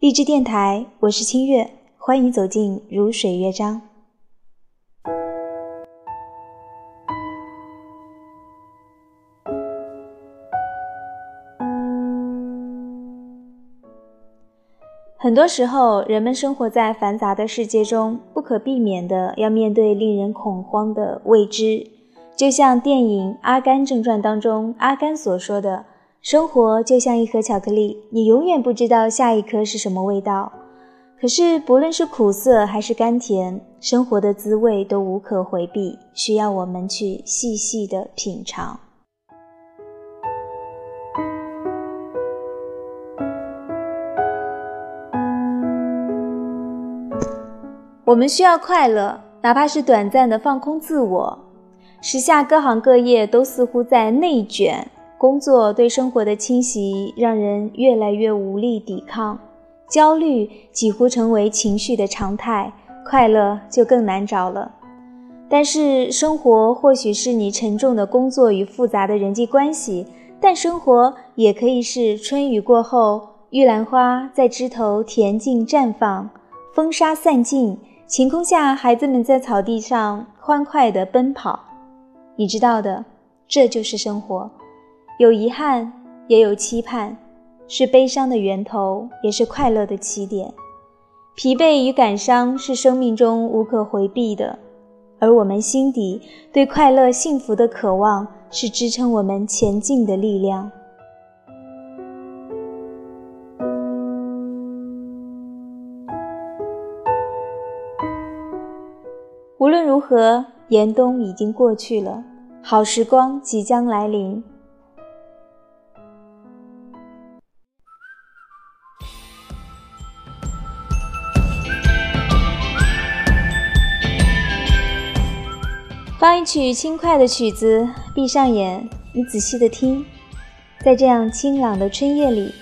励志电台，我是清月，欢迎走进如水乐章。很多时候，人们生活在繁杂的世界中，不可避免的要面对令人恐慌的未知。就像电影《阿甘正传》当中阿甘所说的：“生活就像一盒巧克力，你永远不知道下一颗是什么味道。可是，不论是苦涩还是甘甜，生活的滋味都无可回避，需要我们去细细的品尝。我们需要快乐，哪怕是短暂的放空自我。”时下各行各业都似乎在内卷，工作对生活的侵袭让人越来越无力抵抗，焦虑几乎成为情绪的常态，快乐就更难找了。但是生活或许是你沉重的工作与复杂的人际关系，但生活也可以是春雨过后，玉兰花在枝头恬静绽放，风沙散尽，晴空下，孩子们在草地上欢快地奔跑。你知道的，这就是生活，有遗憾，也有期盼，是悲伤的源头，也是快乐的起点。疲惫与感伤是生命中无可回避的，而我们心底对快乐、幸福的渴望，是支撑我们前进的力量。无论如何。严冬已经过去了，好时光即将来临。放一曲轻快的曲子，闭上眼，你仔细的听，在这样清朗的春夜里，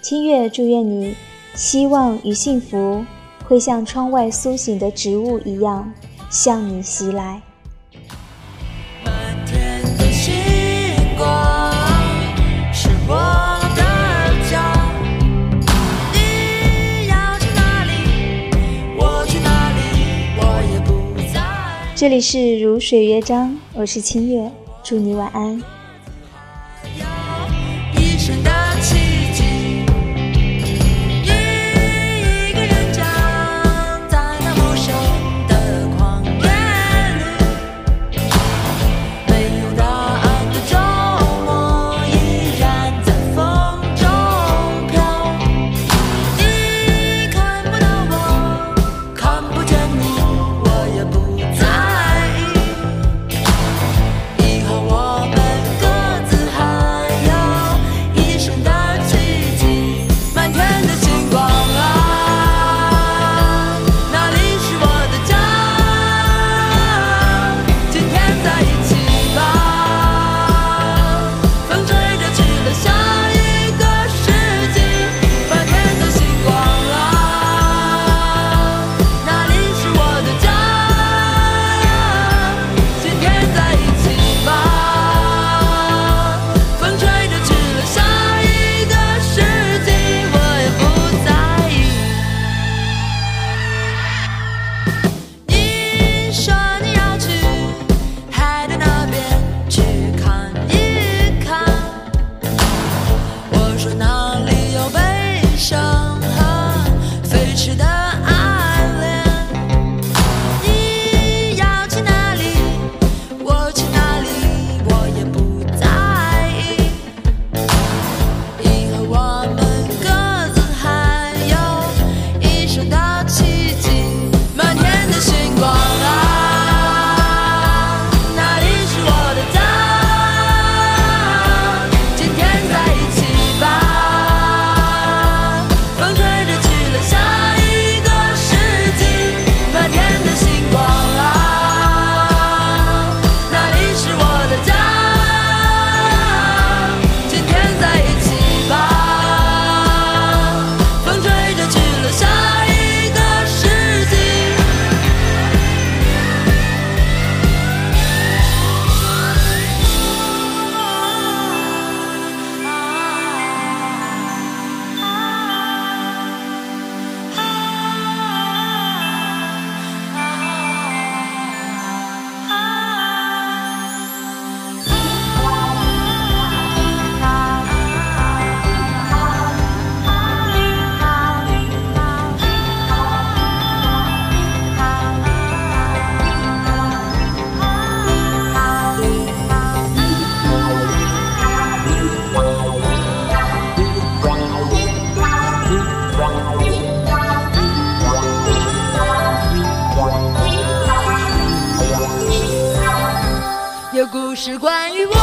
清月祝愿你，希望与幸福会像窗外苏醒的植物一样，向你袭来。这里是如水乐章，我是清月，祝你晚安。是关于我